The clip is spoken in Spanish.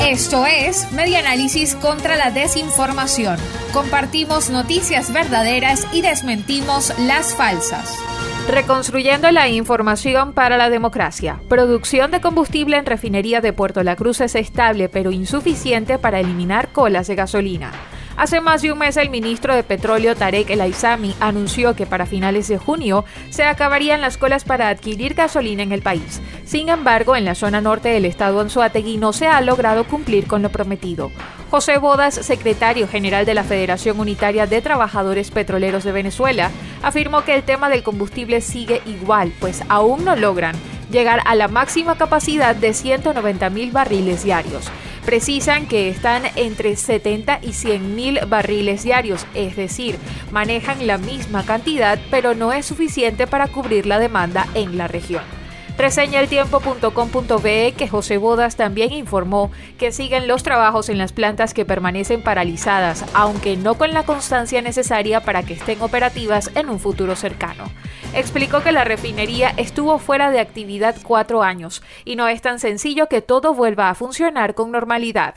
Esto es Media Análisis contra la Desinformación. Compartimos noticias verdaderas y desmentimos las falsas. Reconstruyendo la información para la democracia. Producción de combustible en refinería de Puerto La Cruz es estable pero insuficiente para eliminar colas de gasolina. Hace más de un mes el ministro de Petróleo Tarek El Aizami anunció que para finales de junio se acabarían las colas para adquirir gasolina en el país. Sin embargo, en la zona norte del estado Anzuategui no se ha logrado cumplir con lo prometido. José Bodas, secretario general de la Federación Unitaria de Trabajadores Petroleros de Venezuela, afirmó que el tema del combustible sigue igual, pues aún no logran llegar a la máxima capacidad de 190 mil barriles diarios precisan que están entre 70 y 100 mil barriles diarios, es decir, manejan la misma cantidad, pero no es suficiente para cubrir la demanda en la región. Reseña el tiempo.com.be que José Bodas también informó que siguen los trabajos en las plantas que permanecen paralizadas, aunque no con la constancia necesaria para que estén operativas en un futuro cercano. Explicó que la refinería estuvo fuera de actividad cuatro años y no es tan sencillo que todo vuelva a funcionar con normalidad.